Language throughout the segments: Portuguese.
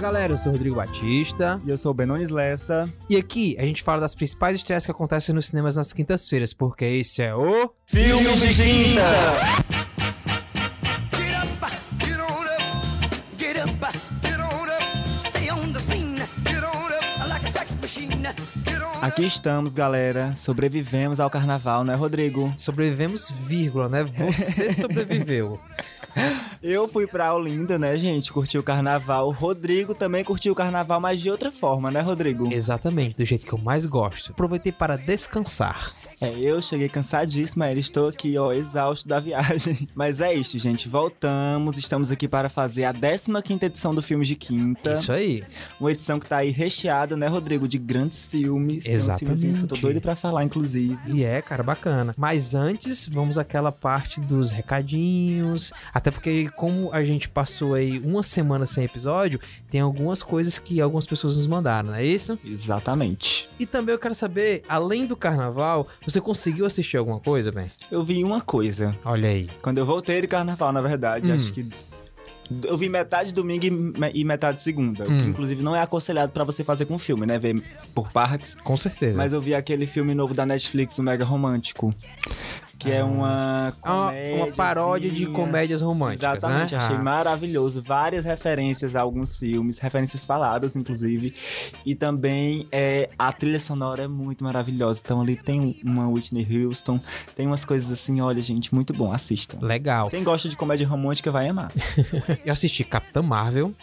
Fala galera, eu sou o Rodrigo Batista. E eu sou o Benones Lessa. E aqui a gente fala das principais estreias que acontecem nos cinemas nas quintas-feiras, porque esse é o. Filmes de Quinta! Aqui estamos, galera. Sobrevivemos ao carnaval, né, Rodrigo? Sobrevivemos, vírgula, né? Você sobreviveu. Eu fui pra Olinda, né, gente? Curti o carnaval. O Rodrigo também curtiu o carnaval, mas de outra forma, né, Rodrigo? Exatamente, do jeito que eu mais gosto. Aproveitei para descansar. É, eu cheguei cansadíssima, ele estou aqui, ó, exausto da viagem. Mas é isso, gente. Voltamos, estamos aqui para fazer a 15ª edição do Filmes de Quinta. Isso aí. Uma edição que tá aí recheada, né, Rodrigo? De grandes filmes. Exatamente. filmezinhos que eu tô doido pra falar, inclusive. E é, cara, bacana. Mas antes, vamos àquela parte dos recadinhos. Até porque, como a gente passou aí uma semana sem episódio, tem algumas coisas que algumas pessoas nos mandaram, não é isso? Exatamente. E também eu quero saber, além do carnaval, você conseguiu assistir alguma coisa, bem? Eu vi uma coisa. Olha aí. Quando eu voltei do carnaval, na verdade, Hum. acho que. Eu vi metade domingo e me- metade segunda. O que, Hum. inclusive, não é aconselhado pra você fazer com filme, né? Ver por partes. Com certeza. Mas eu vi aquele filme novo da Netflix, o Mega Romântico. Que é uma. É uma, uma paródia de comédias românticas, Exatamente, né? achei Ah. maravilhoso. Várias referências a alguns filmes, referências faladas, inclusive. E também é, a trilha sonora é muito maravilhosa. Então ali tem uma Whitney Houston, tem umas coisas assim, olha, gente, muito bom, assistam. Legal. Quem gosta de comédia romântica vai amar. Eu assisti Capitã Marvel.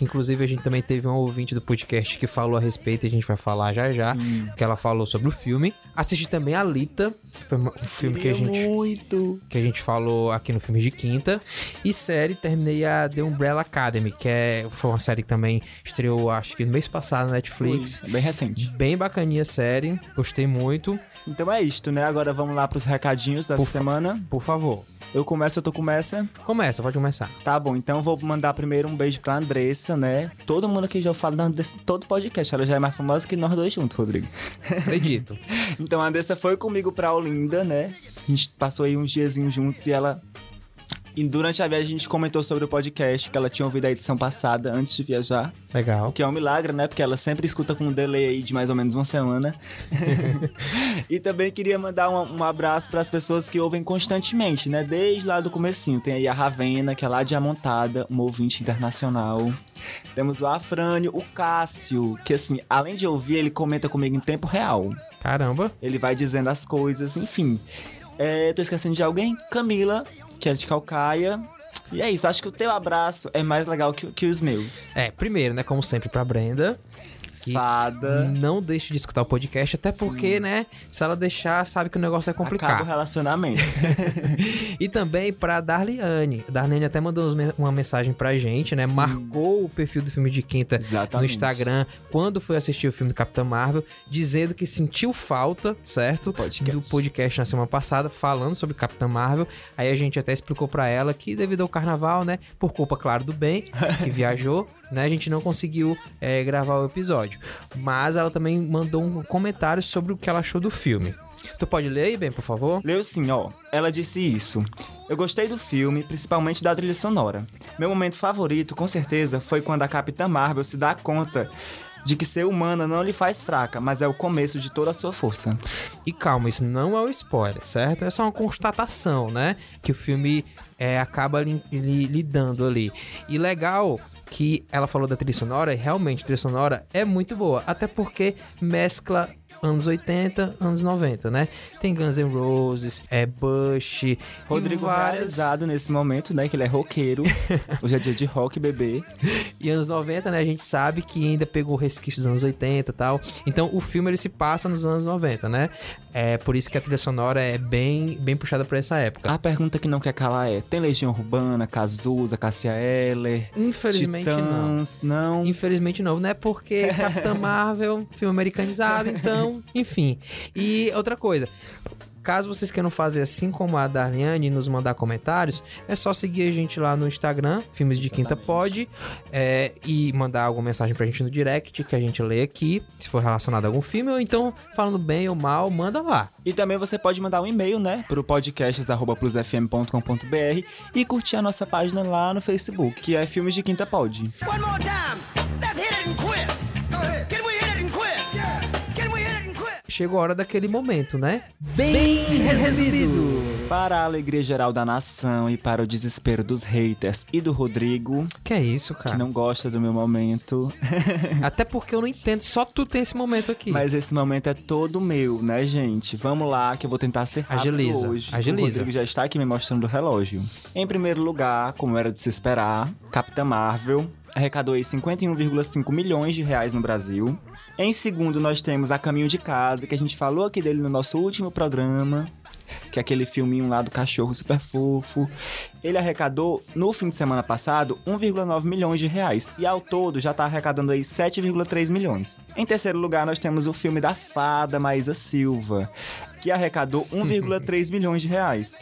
Que inclusive a gente também teve um ouvinte do podcast que falou a respeito e a gente vai falar já já. Sim. Que ela falou sobre o filme. Assisti também Alita. Foi um filme que a gente. muito. que a gente falou aqui no filme de quinta. E série, terminei a The Umbrella Academy, que é, foi uma série que também estreou, acho que no mês passado na Netflix. Foi, bem recente. Bem bacaninha a série, gostei muito. Então é isto, né? Agora vamos lá pros recadinhos dessa Por semana. Por favor, Eu começo, eu tô começa. começa, pode começar. Tá bom, então eu vou mandar primeiro um beijo pra Andressa, né? Todo mundo aqui já fala da Andressa, todo podcast. Ela já é mais famosa que nós dois juntos, Rodrigo. Acredito. Então a Andressa foi comigo pra Olinda, né? A gente passou aí uns diazinhos juntos e ela. E durante a viagem a gente comentou sobre o podcast, que ela tinha ouvido a edição passada antes de viajar. Legal. Que é um milagre, né? Porque ela sempre escuta com um delay aí de mais ou menos uma semana. e também queria mandar um, um abraço para as pessoas que ouvem constantemente, né? Desde lá do comecinho. Tem aí a Ravena, que é lá de Amontada, um ouvinte internacional. Temos o Afrânio, o Cássio, que assim, além de ouvir, ele comenta comigo em tempo real. Caramba. Ele vai dizendo as coisas, enfim. É, tô esquecendo de alguém? Camila, que é de Calcaia. E é isso, acho que o teu abraço é mais legal que, que os meus. É, primeiro, né, como sempre, pra Brenda. Que Fada. não deixe de escutar o podcast, até porque, né, se ela deixar, sabe que o negócio é Acaba o complicado. relacionamento. e também pra Darliane. Darliane até mandou uma mensagem pra gente, né? Sim. Marcou o perfil do filme de quinta Exatamente. no Instagram quando foi assistir o filme do Capitão Marvel, dizendo que sentiu falta, certo? Podcast. Do podcast na semana passada, falando sobre Capitão Marvel. Aí a gente até explicou pra ela que devido ao carnaval, né? Por culpa, claro, do Ben, que viajou, né? A gente não conseguiu é, gravar o episódio. Mas ela também mandou um comentário sobre o que ela achou do filme. Tu pode ler aí, Ben, por favor? Leu sim, ó. Ela disse isso. Eu gostei do filme, principalmente da trilha sonora. Meu momento favorito, com certeza, foi quando a Capitã Marvel se dá conta de que ser humana não lhe faz fraca, mas é o começo de toda a sua força. E calma, isso não é um spoiler, certo? É só uma constatação, né? Que o filme é, acaba li- li- lidando ali. E legal que ela falou da trilha sonora, e realmente a trilha sonora é muito boa. Até porque mescla anos 80, anos 90, né? Tem Guns N' Roses, é Bush, Rodrigo várias... realizado nesse momento, né? Que ele é roqueiro. Hoje é dia de rock, bebê. E anos 90, né, a gente sabe que ainda pegou resquícios dos anos 80 e tal. Então o filme ele se passa nos anos 90, né? É por isso que a trilha sonora é bem, bem puxada pra essa época. A pergunta que não quer calar é: tem Legião Urbana, Cazuza, Cassia Eller, Infelizmente não. Titãs? Não. Infelizmente não, né? Porque Capitã Marvel, filme americanizado, então, enfim. E outra coisa, Caso vocês queiram fazer assim como a Darliane e nos mandar comentários, é só seguir a gente lá no Instagram, Filmes de Quinta Pod, é, e mandar alguma mensagem pra gente no direct que a gente lê aqui, se for relacionado a algum filme, ou então falando bem ou mal, manda lá. E também você pode mandar um e-mail, né, pro podcasts@plusfm.com.br e curtir a nossa página lá no Facebook, que é Filmes de Quinta Pod. One more time. Chegou a hora daquele momento, né? Bem resumido! Para a alegria geral da nação e para o desespero dos haters e do Rodrigo, Que é isso, cara? que não gosta do meu momento. Até porque eu não entendo, só tu tem esse momento aqui. Mas esse momento é todo meu, né, gente? Vamos lá, que eu vou tentar ser rápido Agiliza, hoje. agiliza. O Rodrigo já está aqui me mostrando o relógio. Em primeiro lugar, como era de se esperar, Capitã Marvel arrecadou aí 51,5 milhões de reais no Brasil. Em segundo, nós temos A Caminho de Casa, que a gente falou aqui dele no nosso último programa. Que é aquele filminho lá do cachorro super fofo. Ele arrecadou, no fim de semana passado, 1,9 milhões de reais. E ao todo já tá arrecadando aí 7,3 milhões. Em terceiro lugar, nós temos o filme da fada Maísa Silva, que arrecadou 1,3 milhões de reais.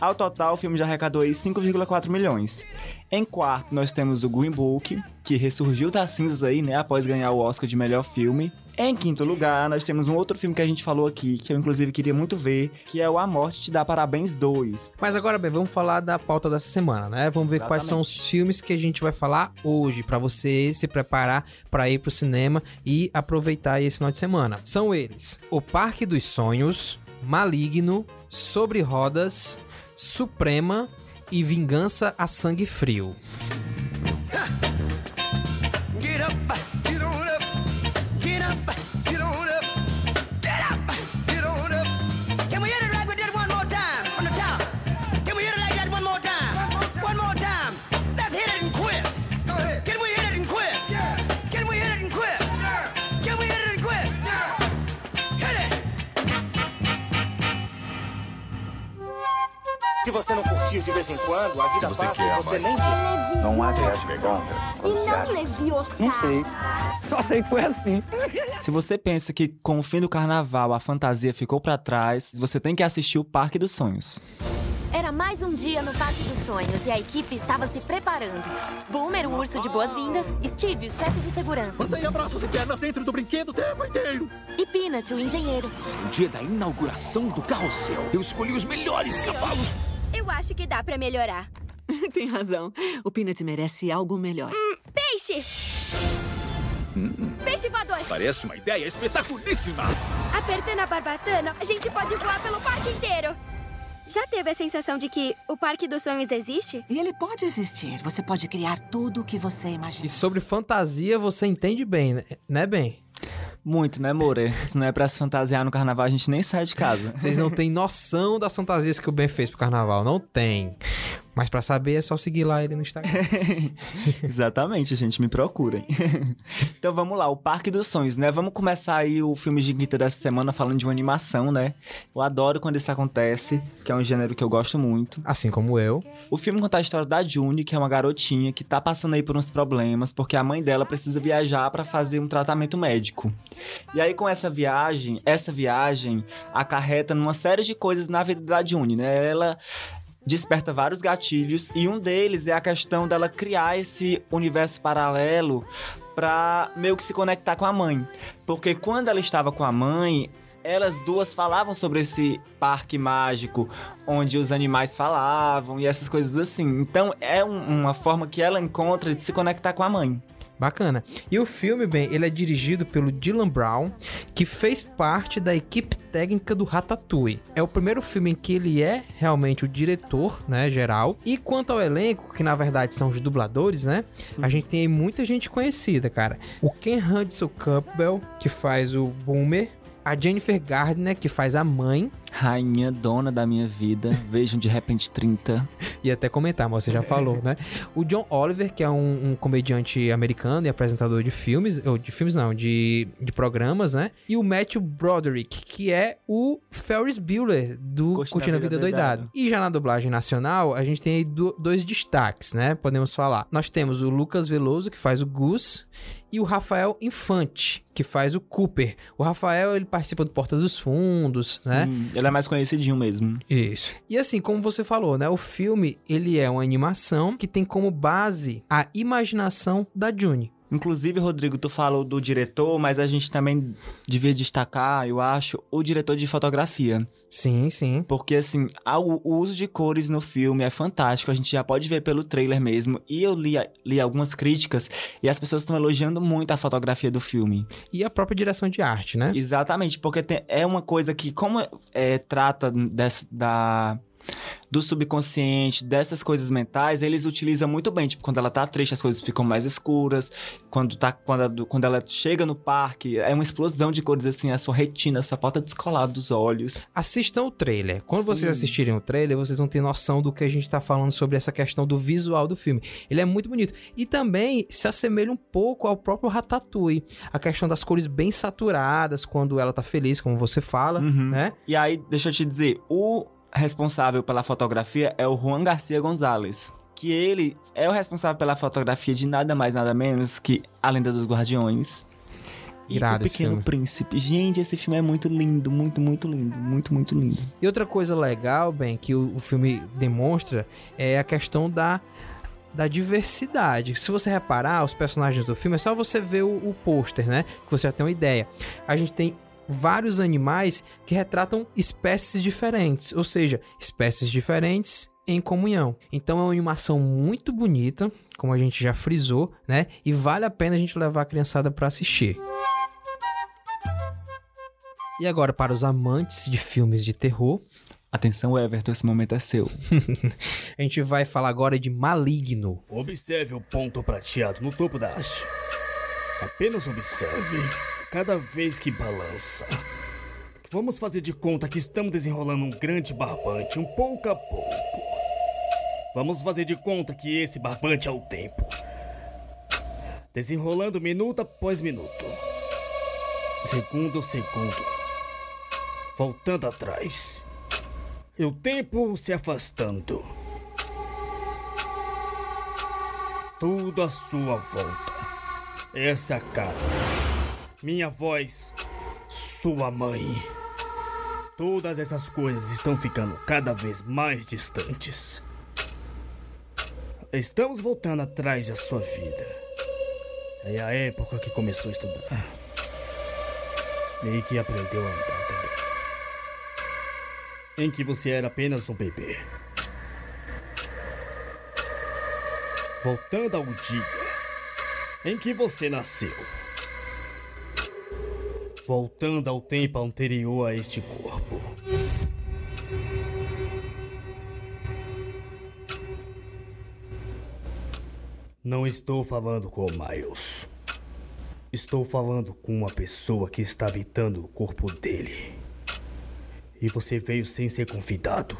Ao total, o filme já arrecadou aí 5,4 milhões. Em quarto, nós temos o Green Book, que ressurgiu das cinzas aí, né, após ganhar o Oscar de melhor filme. Em quinto lugar, nós temos um outro filme que a gente falou aqui, que eu inclusive queria muito ver, que é o A Morte Te Dá Parabéns 2. Mas agora, bem, vamos falar da pauta dessa semana, né? Vamos ver quais são os filmes que a gente vai falar hoje, pra você se preparar pra ir pro cinema e aproveitar esse final de semana. São eles: O Parque dos Sonhos, Maligno, Sobre Rodas, Suprema e Vingança a Sangue Frio. Get up, você não curtir de vez em quando, a vida você passa quer, e você mãe. nem vê. Não há vegana? E não leviosa. Se você pensa que com o fim do carnaval a fantasia ficou pra trás, você tem que assistir o Parque dos Sonhos. Era mais um dia no Parque dos Sonhos e a equipe estava se preparando. Boomer, o urso de boas-vindas, Steve, o chefe de segurança, Mantenha braços e pernas dentro do brinquedo o tempo inteiro. e Peanut, o engenheiro. No dia da inauguração do carrossel, eu escolhi os melhores cavalos. Eu acho que dá pra melhorar. Tem razão. O Peanut merece algo melhor. Peixe! Peixe voador! Parece uma ideia espetaculíssima. Apertando a barbatana, a gente pode voar pelo parque inteiro. Já teve a sensação de que o Parque dos Sonhos existe? E ele pode existir. Você pode criar tudo o que você imagina. E sobre fantasia, você entende bem, né? né, bem? Muito, né, More? Se não é pra se fantasiar no carnaval, a gente nem sai de casa. Vocês não têm noção das fantasias que o Ben fez pro carnaval. Não tem. Mas pra saber é só seguir lá ele no Instagram. Exatamente, gente, me procurem. então vamos lá, o Parque dos Sonhos, né? Vamos começar aí o filme de Guita dessa semana falando de uma animação, né? Eu adoro quando isso acontece, que é um gênero que eu gosto muito. Assim como eu. O filme conta a história da June, que é uma garotinha que tá passando aí por uns problemas, porque a mãe dela precisa viajar pra fazer um tratamento médico. E aí com essa viagem, essa viagem acarreta numa série de coisas na vida da June, né? Ela desperta vários gatilhos e um deles é a questão dela criar esse universo paralelo pra meio que se conectar com a mãe. Porque quando ela estava com a mãe, elas duas falavam sobre esse parque mágico onde os animais falavam e essas coisas assim. Então é um- uma forma que ela encontra de se conectar com a mãe. Bacana. E o filme, bem, ele é dirigido pelo Dylan Brown, que fez parte da equipe técnica do Ratatouille. É o primeiro filme em que ele é realmente o diretor, né, geral. E quanto ao elenco, que na verdade são os dubladores, né? A gente tem aí muita gente conhecida, cara. O Ken Hudson Campbell, que faz o Boomer. A Jennifer Gardner, que faz a mãe. Rainha, dona da minha vida, vejam de repente 30. E até comentar, mas você já falou, né? O John Oliver, que é um, um comediante americano e apresentador de filmes, ou de filmes não, de, de programas, né? E o Matthew Broderick, que é o Ferris Bueller do Curtindo Curtindo a a Vida, Doidado. Doidado. E já na dublagem nacional, a gente tem aí do- dois destaques, né? Podemos falar. Nós temos o Lucas Veloso, que faz o Gus, e o Rafael Infante, que faz o Cooper. O Rafael, ele participa do Porta dos Fundos, né? Ele é mais conhecidinho mesmo. Isso. E assim, como você falou, né? O filme, ele é uma animação que tem como base a imaginação da June. Inclusive, Rodrigo, tu falou do diretor, mas a gente também devia destacar, eu acho, o diretor de fotografia. Sim, sim. Porque, assim, o o uso de cores no filme é fantástico. A gente já pode ver pelo trailer mesmo. E eu li, li algumas críticas e as pessoas estão elogiando muito a fotografia do filme. E a própria direção de arte, né? Exatamente, porque tem- é uma coisa que, como é, trata dessa, da, do subconsciente, dessas coisas mentais, eles utilizam muito bem. Tipo, quando ela tá triste, as coisas ficam mais escuras. Quando, tá, quando, quando ela chega no parque, é uma explosão de cores, assim, a sua retina, só falta descolar dos olhos. Assistam o trailer. Quando vocês Sim. assistirem o trailer, vocês vão ter noção do que a gente tá falando sobre essa questão do visual do filme. Ele é muito bonito. E também se assemelha um pouco ao próprio Ratatouille. A questão das cores bem saturadas, quando ela tá feliz, como você fala, Uhum. né? E aí, deixa eu te dizer, o responsável pela fotografia é o Juan Garcia Gonzalez. Que ele é o responsável pela fotografia de nada mais, nada menos que A Lenda dos Guardiões. E Irado O esse Pequeno. Príncipe. Gente, esse filme é muito lindo, muito, muito lindo. Muito, muito lindo. E outra coisa legal, bem, que o, o filme demonstra é a questão da, da diversidade. Se você reparar, os personagens do filme, é só você ver o, o pôster, né? Que você já tem uma ideia. A gente tem vários animais que retratam espécies diferentes, ou seja, espécies diferentes em comunhão. Então é uma animação muito bonita, como a gente já frisou, né? E vale a pena a gente levar a criançada para assistir. E agora para os amantes de filmes de terror, Atenção, Everton, esse momento é seu. a gente vai falar agora de Maligno. Observe o ponto prateado no topo da haste. Apenas observe cada vez que balança. Vamos fazer de conta que estamos desenrolando um grande barbante, um pouco a pouco. Vamos fazer de conta que esse barbante é o tempo. Desenrolando minuto após minuto. Segundo a segundo. Voltando atrás. E o tempo se afastando. Tudo à sua volta. Essa casa. Minha voz. Sua mãe. Todas essas coisas estão ficando cada vez mais distantes. Estamos voltando atrás da sua vida. É a época que começou a estudar. E que aprendeu a andar também. Em que você era apenas um bebê. Voltando ao dia em que você nasceu. Voltando ao tempo anterior a este corpo. Não estou falando com o Miles. Estou falando com uma pessoa que está habitando o corpo dele. E você veio sem ser convidado.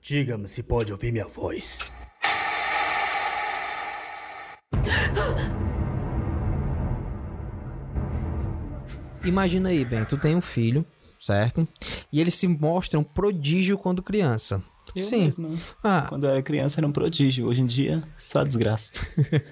Diga-me se pode ouvir minha voz. Imagina aí, bem, tu tem um filho, certo? E ele se mostra um prodígio quando criança. Eu Sim. mesma. Ah, Quando eu era criança era um prodígio. Hoje em dia, só desgraça.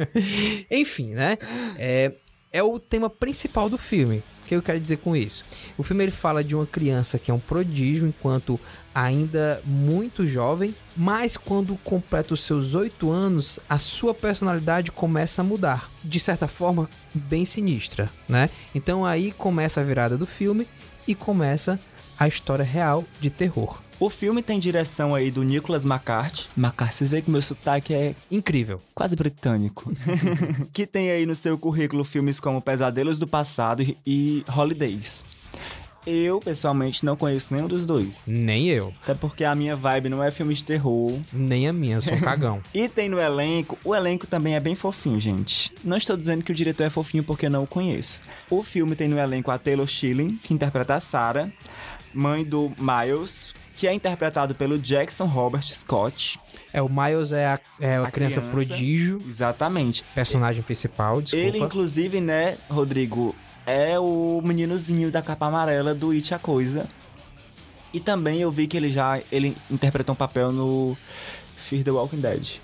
Enfim, né? É, é o tema principal do filme. O que eu quero dizer com isso? O filme ele fala de uma criança que é um prodígio enquanto ainda muito jovem, mas quando completa os seus oito anos, a sua personalidade começa a mudar. De certa forma, bem sinistra, né? Então aí começa a virada do filme e começa a história real de terror. O filme tem direção aí do Nicholas McCarthy. McCarthy, vocês veem que meu sotaque é Incrível. quase britânico. que tem aí no seu currículo filmes como Pesadelos do Passado e Holidays. Eu, pessoalmente, não conheço nenhum dos dois. Nem eu, Até porque a minha vibe não é filme de terror. nem a minha, eu sou um cagão. E tem no elenco, o elenco também é bem fofinho, gente. Não estou dizendo que o diretor é fofinho porque eu não o conheço. O filme tem no elenco a Taylor Schilling, que interpreta a Sarah, mãe do Miles, que é interpretado pelo Jackson Robert Scott. É, o Miles é a, é a, A criança, criança. prodígio, Exatamente. personagem principal, desculpa. Ele, inclusive, né, Rodrigo, é o meninozinho da capa amarela do It a Coisa. E também eu vi que ele já ele interpretou um papel no Fear the Walking Dead.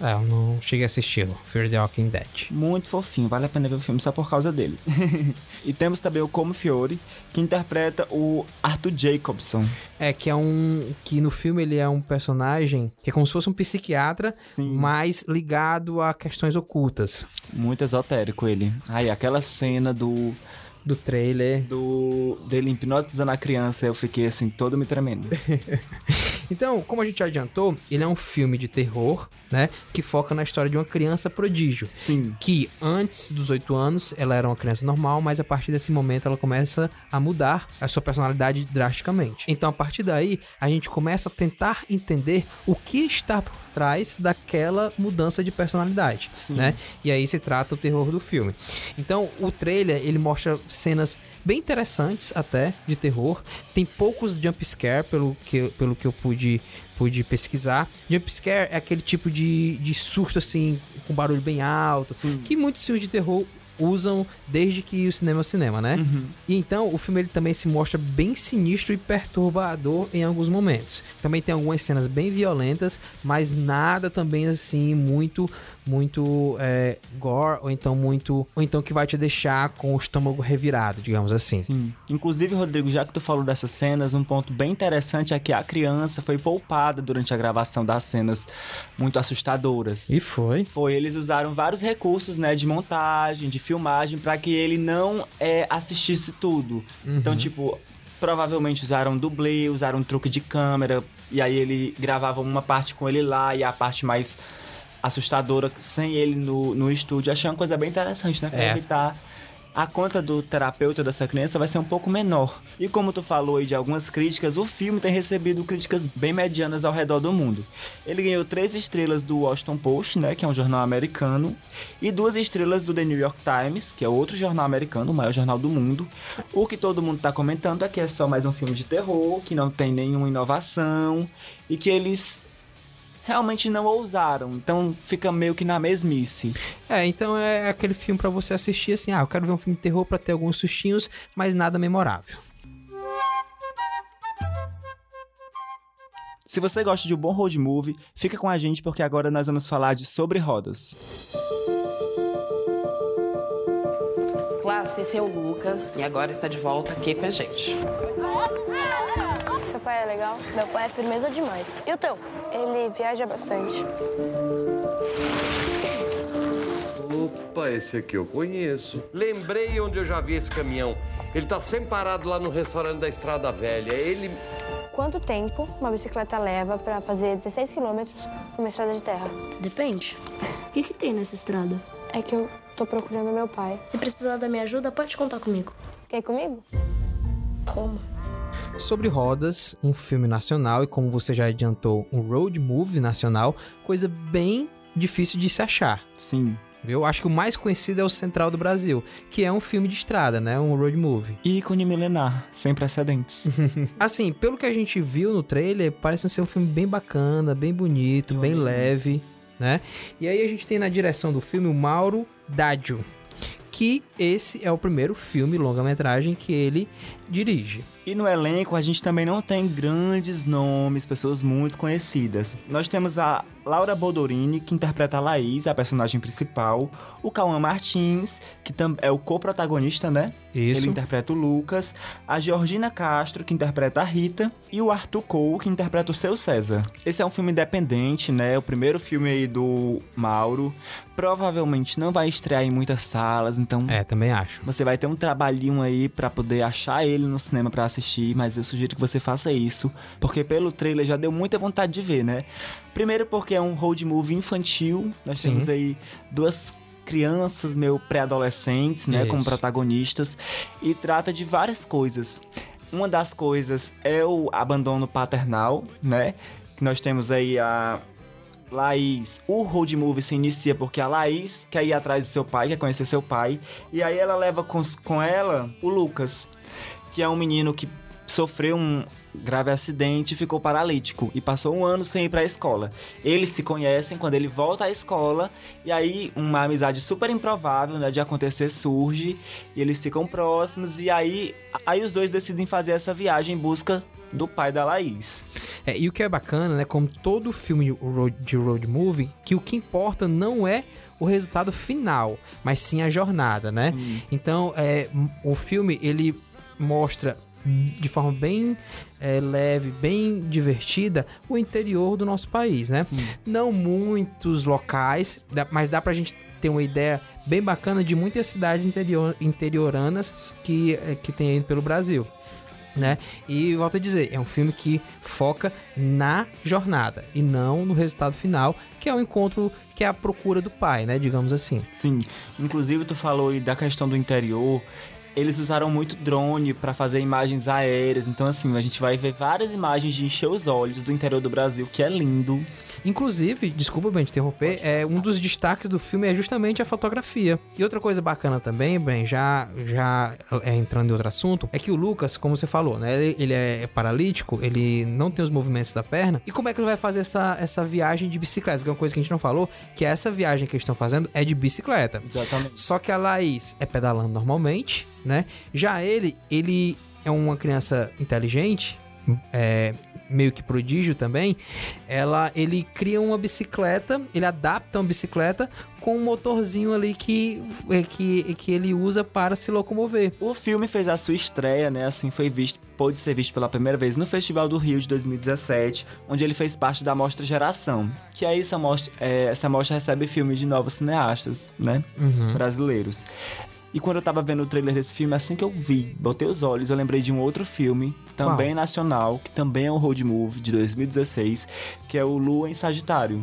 É, eu não cheguei a assisti-lo. Fear the Walking Dead. Muito fofinho, vale a pena ver o filme só por causa dele. e temos também o Como Fiore, que interpreta o Arthur Jacobson. É, que é um. Que no filme ele é um personagem que é como se fosse um psiquiatra, Sim. mas ligado a questões ocultas. Muito esotérico ele. Ai, aquela cena do. Do trailer. Do. dele hipnotizando a criança, eu fiquei assim, todo me tremendo. Então, como a gente adiantou, ele é um filme de terror, né? Que foca na história de uma criança prodígio. Sim. Que antes dos oito anos ela era uma criança normal, mas a partir desse momento ela começa a mudar a sua personalidade drasticamente. Então, a partir daí, a gente começa a tentar entender o que está por trás daquela mudança de personalidade, né? E aí se trata o terror do filme. Então, o trailer, ele mostra cenas bem interessantes até de terror. Tem poucos jump scare pelo que, pelo que eu pude, pude pesquisar. Jump scare é aquele tipo de, de susto assim, com barulho bem alto, que muitos filmes de terror usam desde que o cinema é o cinema, né? E então o filme ele também se mostra bem sinistro e perturbador em alguns momentos. Também tem algumas cenas bem violentas, mas nada também assim muito muito é, gore ou então muito ou então que vai te deixar com o estômago revirado, digamos assim. Sim. Inclusive, Rodrigo, já que tu falou dessas cenas, um ponto bem interessante é que a criança foi poupada durante a gravação das cenas muito assustadoras. E foi. Foi, eles usaram vários recursos, né, de montagem, de filmagem, para que ele não é, assistisse tudo. Uhum. Então, tipo, provavelmente usaram dublê, usaram um truque de câmera, e aí ele gravava uma parte com ele lá e a parte mais assustadora sem ele no, no estúdio. Achei uma coisa bem interessante, né? Pra É. evitar a conta do terapeuta dessa criança vai ser um pouco menor. E como tu falou aí de algumas críticas, o filme tem recebido críticas bem medianas ao redor do mundo. Ele ganhou três estrelas do Washington Post, né, que é um jornal americano, e duas estrelas do The New York Times, que é outro jornal americano, o maior jornal do mundo. O que todo mundo tá comentando é que é só mais um filme de terror, que não tem nenhuma inovação e que eles realmente não ousaram. Então fica meio que na mesmice. É, então é aquele filme pra você assistir assim, ah, eu quero ver um filme de terror pra ter alguns sustinhos, mas nada memorável. Se você gosta de um bom road movie, fica com a gente porque agora nós vamos falar de Sobre Rodas. Classe, esse é o Lucas e agora está de volta aqui com a gente. Pai é legal? Meu pai é firmeza demais. E o teu? Ele viaja bastante. Opa, esse aqui eu conheço. Lembrei onde eu já vi esse caminhão. Ele tá sempre parado lá no restaurante da Estrada Velha. Ele. Quanto tempo uma bicicleta leva pra fazer 16 quilômetros numa estrada de terra? Depende. O que, que tem nessa estrada? É que eu tô procurando meu pai. Se precisar da minha ajuda, pode contar comigo. Quer ir comigo? Como? Sobre Rodas, um filme nacional e como você já adiantou, um road movie nacional, coisa bem difícil de se achar. Sim. Eu acho que o mais conhecido é o Central do Brasil, que é um filme de estrada, né? Um road movie. Ícone milenar, sem precedentes. assim, pelo que a gente viu no trailer, parece ser um filme bem bacana, bem bonito, bem leve, né? E aí a gente tem na direção do filme o Mauro Daggio, que esse é o primeiro filme longa-metragem que ele dirige. E no elenco a gente também não tem grandes nomes, pessoas muito conhecidas. Nós temos a Laura Bodorini, que interpreta a Laís, a personagem principal. O Cauã Martins, que é o co-protagonista, né? Isso. Ele interpreta o Lucas. A Georgina Castro, que interpreta a Rita. E o Arthur Cole, que interpreta o Seu César. Esse é um filme independente, né? O primeiro filme aí do Mauro. Provavelmente não vai estrear em muitas salas, então... É, também acho. Você vai ter um trabalhinho aí pra poder achar ele no cinema pra assistir, mas eu sugiro que você faça isso, porque pelo trailer já deu muita vontade de ver, né? Primeiro porque é um road movie infantil, nós Sim. temos aí duas crianças meio pré-adolescentes, né, como Isso. protagonistas, e trata de várias coisas. Uma das coisas é o abandono paternal, né? Que nós temos aí a Laís, o road movie se inicia porque a Laís quer ir atrás do seu pai, quer conhecer seu pai. E aí ela leva com, com ela o Lucas, que é um menino que sofreu um grave acidente e ficou paralítico. E passou um ano sem ir pra escola. Eles se conhecem quando ele volta à escola. E aí uma amizade super improvável né, de acontecer surge. E eles ficam próximos. E aí, aí os dois decidem fazer essa viagem em busca do pai da Laís. É, e o que é bacana, né? Como todo filme de road, movie, que o que importa não é o resultado final, mas sim a jornada, né? Então, é, o filme ele mostra de forma bem é, leve, bem divertida, o interior do nosso país, né? Não muitos locais, mas dá pra gente ter uma ideia bem bacana de muitas cidades interior, interioranas que, é, que tem aí pelo Brasil. Né? E volto a dizer, é um filme que foca na jornada e não no resultado final, que é o encontro, que é a procura do pai, né? Digamos assim. Sim. Inclusive, tu falou aí da questão do interior. Eles usaram muito drone pra fazer imagens aéreas. Então, assim, a gente vai ver várias imagens de encher os olhos do interior do Brasil, que é lindo. Inclusive, desculpa bem te interromper, é um dos destaques do filme é justamente a fotografia. E outra coisa bacana também, bem, já já é, entrando em outro assunto, é que o Lucas, como você falou, né, ele, ele é paralítico, ele não tem os movimentos da perna. E como é que ele vai fazer essa, essa viagem de bicicleta? Que é uma coisa que a gente não falou, que essa viagem que eles estão fazendo é de bicicleta. Exatamente. Só que a Laís é pedalando normalmente, né? Já ele, ele é uma criança inteligente, é, meio que prodígio também. Ela, ele cria uma bicicleta, ele adapta uma bicicleta com um motorzinho ali que, é, que, que ele usa para se locomover. O filme fez a sua estreia, né? Assim, foi visto, pôde ser visto pela primeira vez no Festival do Rio de 2017, onde ele fez parte da Mostra Geração. Que aí essa mostra, é, essa mostra recebe filmes de novos cineastas, né? Uhum. Brasileiros. E quando eu tava vendo o trailer desse filme, assim que eu vi, botei os olhos, eu lembrei de um outro filme, também nacional, que também é um road movie de 2016, que é o Lua em Sagitário.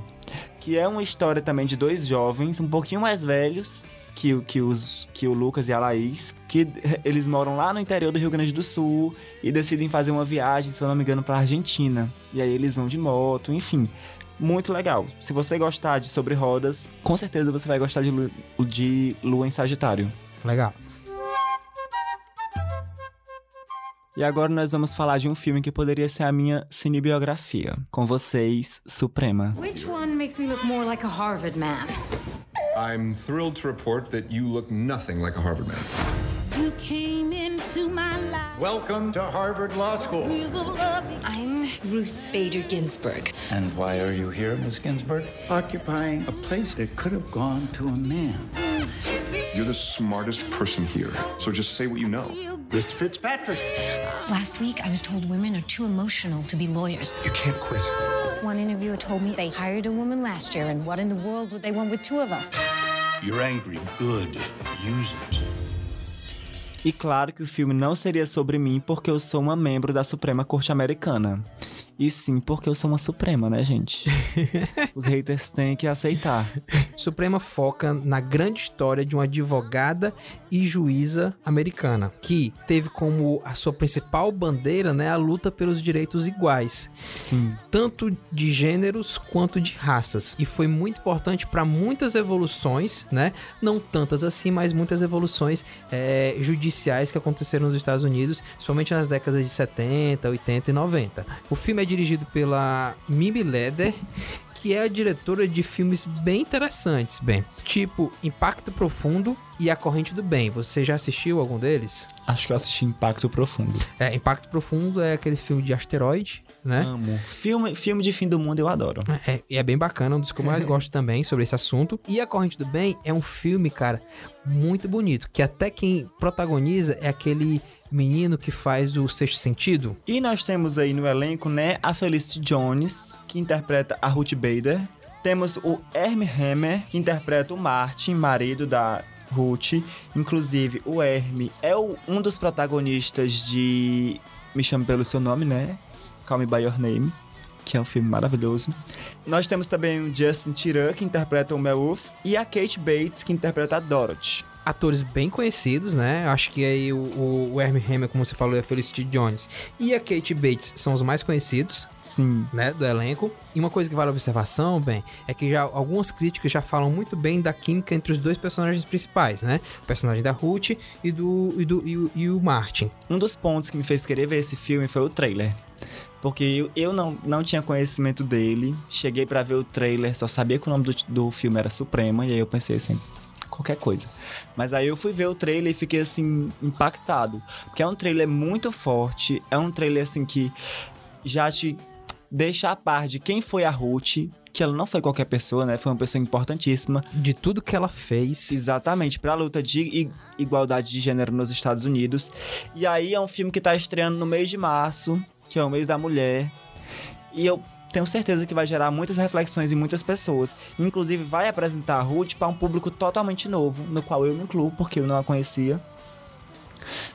Que é uma história também de dois jovens, um pouquinho mais velhos que, o- que, os, que o Lucas e a Laís, que eles moram lá no interior do Rio Grande do Sul e decidem fazer uma viagem, se eu não me engano, pra Argentina. E aí eles vão de moto, enfim. Muito legal. Se você gostar de Sobre Rodas, com certeza você vai gostar de, Lu- de Lua em Sagitário. Legal. E agora nós vamos falar de um filme que poderia ser a minha cinebiografia. Com vocês, Suprema. Which one makes me look more like a Harvard man? I'm thrilled to report that you look nothing like a Harvard man. You came into my life. Welcome to Harvard Law School. I'm Ruth Bader Ginsburg. And why are you here, Miss Ginsburg? Occupying a place that could have gone to a man. You're the smartest person here, so just say what you know. Mr. Fitzpatrick. Last week, I was told women are too emotional to be lawyers. You can't quit. One interviewer told me they hired a woman last year, and what in the world would they want with two of us? You're angry. Good. Use it. E claro que o filme não seria sobre mim porque eu sou uma membro da Suprema Corte Americana. E sim porque eu sou uma Suprema, né, gente? Os haters têm que aceitar. Suprema foca na grande história de uma advogada e juíza americana, que teve como a sua principal bandeira né, a luta pelos direitos iguais. Sim. Tanto de gêneros quanto de raças. E foi muito importante para muitas evoluções, né? Não tantas assim, mas muitas evoluções é, judiciais que aconteceram nos Estados Unidos, principalmente nas décadas de 70, 80 e 90. O filme é dirigido pela Mimi Leder, que é a diretora de filmes bem interessantes, bem. Tipo Impacto Profundo e A Corrente do Bem. Você já assistiu algum deles? Acho que eu assisti Impacto Profundo. É, Impacto Profundo é aquele filme de asteroide, né? Amo. Filme, filme de fim do mundo eu adoro. É, e é bem bacana, um dos que eu mais gosto também sobre esse assunto. E A Corrente do Bem é um filme, cara, muito bonito, que até quem protagoniza é aquele menino que faz o sexto sentido. E nós temos aí no elenco, né, a Felicity Jones, que interpreta a Ruth Bader. Temos o Hermie Hammer, que interpreta o Martin, marido da Ruth. Inclusive, o Hermie é o- um dos protagonistas de Me Chame Pelo Seu Nome, né? Call Me By Your Name, que é um filme maravilhoso. Nós temos também o Justin Theroux, que interpreta o Meluf, e a Kate Bates, que interpreta a Dorothy. Atores bem conhecidos, né? Acho que aí o, o, o Hermie Hammer, como você falou, é a Felicity Jones e a Kate Bates são os mais conhecidos. Sim. Né, do elenco. E uma coisa que vale a observação, bem, é que já algumas críticas já falam muito bem da química entre os dois personagens principais, né? O personagem da Ruth e do e, do, e, o, e o Martin. Um dos pontos que me fez querer ver esse filme foi o trailer. Porque eu, não, não tinha conhecimento dele. Cheguei pra ver o trailer, só sabia que o nome do, do filme era Suprema. E aí eu pensei assim, qualquer coisa. Mas aí eu fui ver o trailer e fiquei assim, impactado. Porque é um trailer muito forte. É um trailer assim que já te deixa a par de quem foi a Ruth, que ela não foi qualquer pessoa, né? Foi uma pessoa importantíssima. De tudo que ela fez. Exatamente, pra luta de igualdade de gênero nos Estados Unidos. E aí é um filme que tá estreando no mês de março, que é o mês da mulher. E eu tenho certeza que vai gerar muitas reflexões em muitas pessoas. Inclusive, vai apresentar a Ruth para um público totalmente novo, no qual eu me incluo, porque eu não a conhecia.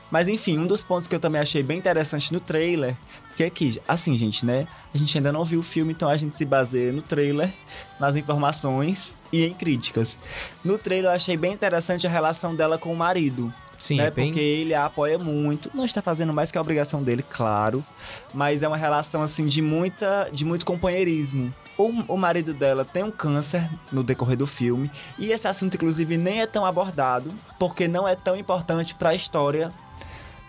Mas enfim, um dos pontos que eu também achei bem interessante no trailer, porque aqui, assim, gente, né? A gente ainda não viu o filme, então a gente se baseia no trailer, nas informações e em críticas. No trailer eu achei bem interessante a relação dela com o marido. Sim, né? é bem- Porque ele a apoia muito. Não está fazendo mais que a obrigação dele, claro. Mas é uma relação, assim, de, muita, de muito companheirismo. O, o marido dela tem um câncer no decorrer do filme. E esse assunto, inclusive, nem é tão abordado. Porque não é tão importante para a história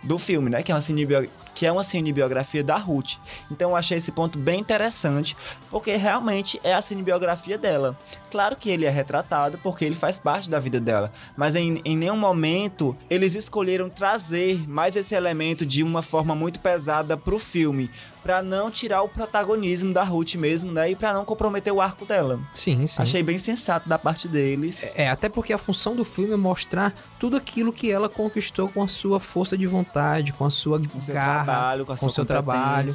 do filme, né? Que é uma. Que é uma cinebiografia da Ruth. Então eu achei esse ponto bem interessante, porque realmente é a cinebiografia dela. Claro que ele é retratado porque ele faz parte da vida dela, mas em, em nenhum momento eles escolheram trazer mais esse elemento de uma forma muito pesada pro filme, para não tirar o protagonismo da Ruth mesmo, né? E para não comprometer o arco dela. Sim, sim. Achei bem sensato da parte deles. É, até porque a função do filme é mostrar tudo aquilo que ela conquistou com a sua força de vontade, com a sua seu garra, trabalho, com a o sua seu trabalho.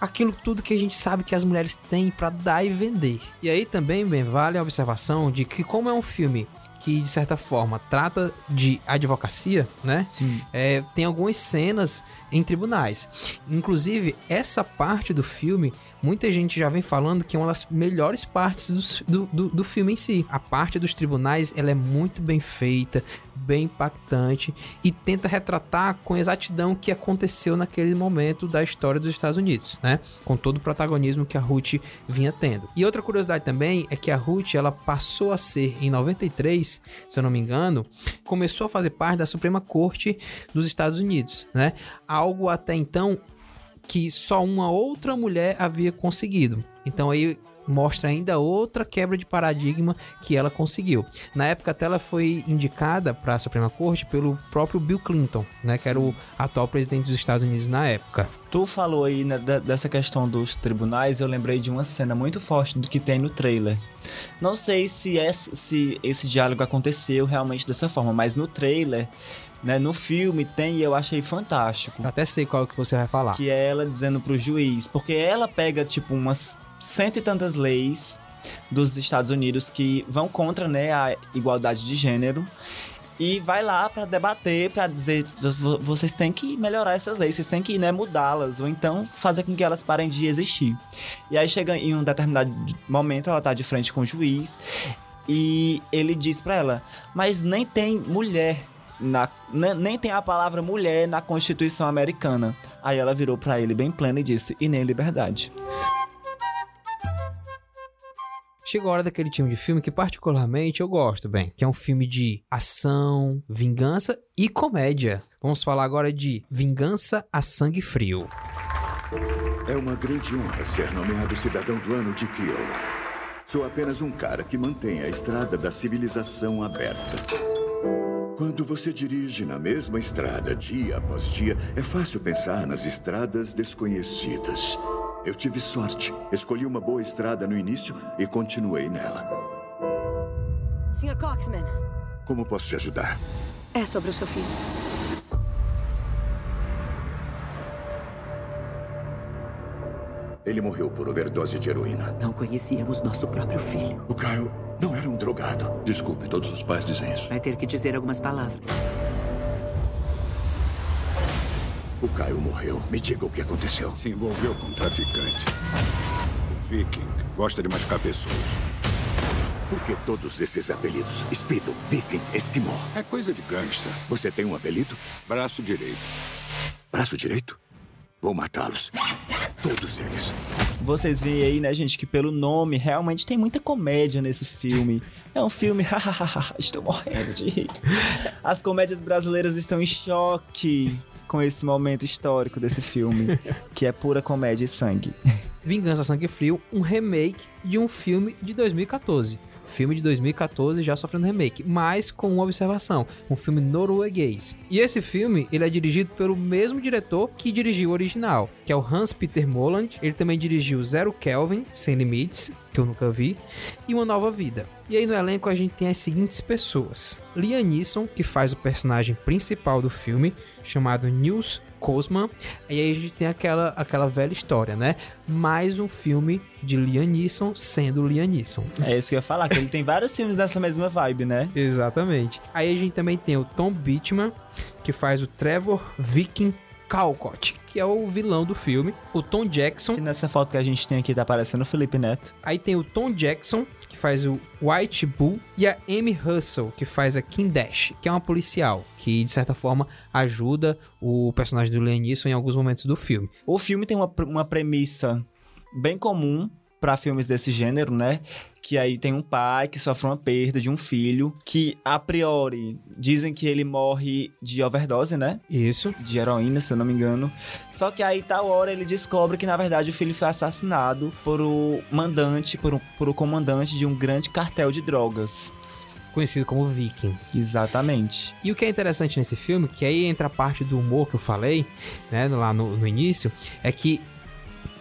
Aquilo tudo que a gente sabe que as mulheres têm pra dar e vender. E aí também, bem, vale a observação de que como é um filme que, de certa forma, trata de advocacia, né? Sim. É, tem algumas cenas em tribunais. Inclusive, essa parte do filme, muita gente já vem falando que é uma das melhores partes do, do, do filme em si. A parte dos tribunais, ela é muito bem feita, bem impactante e tenta retratar com exatidão o que aconteceu naquele momento da história dos Estados Unidos, né? Com todo o protagonismo que a Ruth vinha tendo. E outra curiosidade também é que a Ruth, ela passou a ser, em 93, se eu não me engano, começou a fazer parte da Suprema Corte dos Estados Unidos, né? Algo até então que só uma outra mulher havia conseguido. Então aí mostra ainda outra quebra de paradigma que ela conseguiu. Na época até ela foi indicada para a Suprema Corte pelo próprio Bill Clinton, né, que era o atual presidente dos Estados Unidos na época. Tu falou aí né, de- dessa questão dos tribunais, eu lembrei de uma cena muito forte do que tem no trailer. Não sei se, esse- se esse diálogo aconteceu realmente dessa forma, mas no trailer, né, no filme tem e eu achei fantástico. Até sei qual que você vai falar. Que é ela dizendo pro juiz, porque ela pega tipo umas cento e tantas leis dos Estados Unidos que vão contra né, a igualdade de gênero e vai lá pra debater, pra dizer "Vo- vocês têm que melhorar essas leis, vocês têm que né, mudá-las ou então fazer com que elas parem de existir. E aí chega em um determinado momento, ela tá de frente com o juiz e ele diz pra ela: "Mas nem tem mulher na, ne- nem tem a palavra mulher na Constituição americana". Aí ela virou pra ele bem plena e disse: "E nem liberdade". Chegou a hora daquele time de filme que particularmente eu gosto, bem, que é um filme de ação, vingança e comédia. Vamos falar agora de Vingança a Sangue Frio. É uma grande honra ser nomeado cidadão do ano de Kyo. Sou apenas um cara que mantém a estrada da civilização aberta. Quando você dirige na mesma estrada dia após dia, é fácil pensar nas estradas desconhecidas. Eu tive sorte, escolhi uma boa estrada no início e continuei nela. Sr. Coxman, Como posso te ajudar? é sobre o seu filho. Ele morreu por overdose de heroína. Não conhecíamos nosso próprio filho. O Kyle não era um drogado. Desculpe, todos os pais dizem isso. Vai ter que dizer algumas palavras. O Kyle morreu. Me diga o que aconteceu. Se envolveu com um traficante. O Viking gosta de machucar pessoas. Por que todos esses apelidos? Speedo, Viking, Esquimó. É coisa de gangster. Você tem um apelido? Braço direito. Braço direito? Vou matá-los. Todos eles. Vocês veem aí, né, gente, que pelo nome realmente tem muita comédia nesse filme. É um filme, estou morrendo de rir. As comédias brasileiras estão em choque com esse momento histórico desse filme, que é pura comédia e sangue. Vingança Sangue Frio, um remake de um filme de 2014. Filme de 2014 já sofrendo remake, mas com uma observação, um filme norueguês. E esse filme, ele é dirigido pelo mesmo diretor que dirigiu o original, que é o Hans Peter Moland. Ele também dirigiu Zero Kelvin, Sem Limites, que eu nunca vi, e Uma Nova Vida. E aí no elenco a gente tem as seguintes pessoas: Liam Neeson, que faz o personagem principal do filme, chamado Nils Cosman. E aí a gente tem aquela, aquela velha história, né? Mais um filme de Liam Neeson sendo Liam Neeson. É isso que eu ia falar, que ele tem vários filmes dessa mesma vibe, né? Exatamente. Aí a gente também tem o Tom Beachman, que faz o Trevor Viking Calcott, que é o vilão do filme. O Tom Jackson. Que nessa foto que a gente tem aqui tá aparecendo o Felipe Neto. Aí tem o Tom Jackson, faz o White Bull, e a Amy Russell, que faz a Kim Dash, que é uma policial, que de certa forma ajuda o personagem do Liam em alguns momentos do filme. O filme tem uma, uma premissa bem comum para filmes desse gênero, né? Que aí tem um pai que sofre uma perda de um filho, que a priori dizem que ele morre de overdose, né? Isso. De heroína, se eu não me engano. Só que aí, tal hora, ele descobre que na verdade o filho foi assassinado por o mandante, por o, por o comandante de um grande cartel de drogas. Conhecido como Viking. Exatamente. E o que é interessante nesse filme, que aí entra a parte do humor que eu falei, né, lá no, no início, é que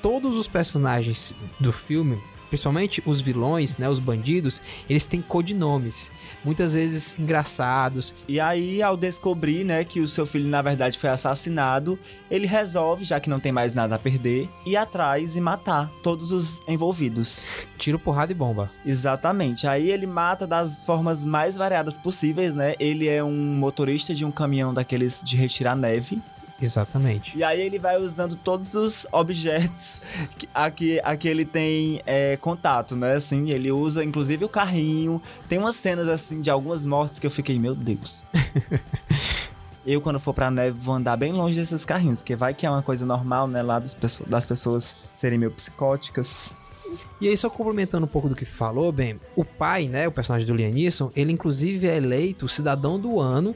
todos os personagens do filme, principalmente os vilões, né, os bandidos, eles têm codinomes, muitas vezes engraçados. E aí, ao descobrir, né, que o seu filho na verdade foi assassinado, ele resolve, já que não tem mais nada a perder, ir atrás e matar todos os envolvidos. Tiro, porrada e bomba. Exatamente. Aí ele mata das formas mais variadas possíveis, né? Ele é um motorista de um caminhão daqueles de retirar neve. Exatamente. E aí ele vai usando todos os objetos que, a, que, a que ele tem é, contato, né? Assim, ele usa inclusive o carrinho. Tem umas cenas assim de algumas mortes que eu fiquei, meu Deus. eu, quando for pra neve, vou andar bem longe desses carrinhos, porque vai que é uma coisa normal, né? Lá dos, das pessoas serem meio psicóticas. E aí, só complementando um pouco do que falou, bem, o pai, né, o personagem do Liam Neeson, ele inclusive é eleito cidadão do ano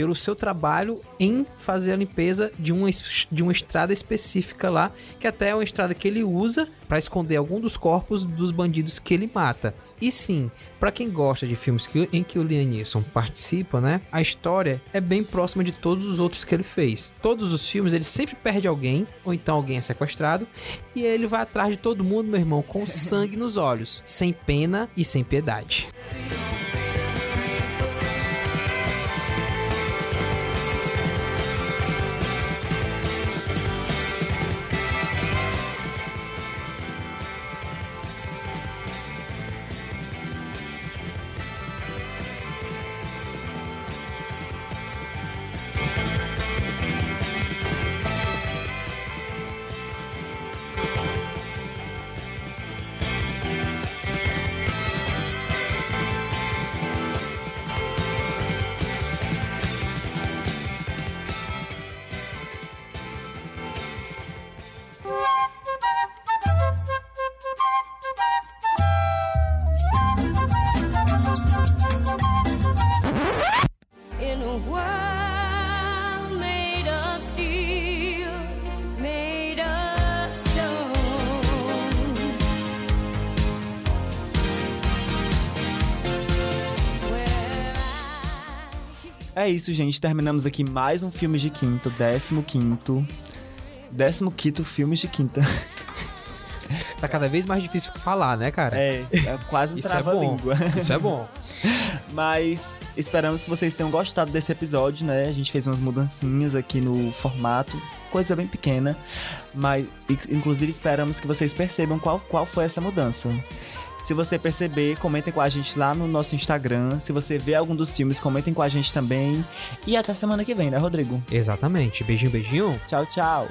pelo seu trabalho em fazer a limpeza de uma, de uma estrada específica lá, que até é uma estrada que ele usa para esconder algum dos corpos dos bandidos que ele mata. E sim, para quem gosta de filmes que, em que o Liam Neeson participa, né, a história é bem próxima de todos os outros que ele fez. Todos os filmes ele sempre perde alguém, ou então alguém é sequestrado, e ele vai atrás de todo mundo, meu irmão, com sangue nos olhos, sem pena e sem piedade. É isso, gente. Terminamos aqui mais um filme de quinto, décimo quinto. Décimo quinto filmes de quinta. Tá cada vez mais difícil falar, né, cara? É, é quase um é trava-língua. Isso é bom. Mas esperamos que vocês tenham gostado desse episódio, né? A gente fez umas mudancinhas aqui no formato, coisa bem pequena, mas in- inclusive esperamos que vocês percebam qual, qual foi essa mudança. Se você perceber, comentem com a gente lá no nosso Instagram. Se você vê algum dos filmes, comentem com a gente também. E até semana que vem, né, Rodrigo? Exatamente. Beijinho, beijinho. Tchau, tchau.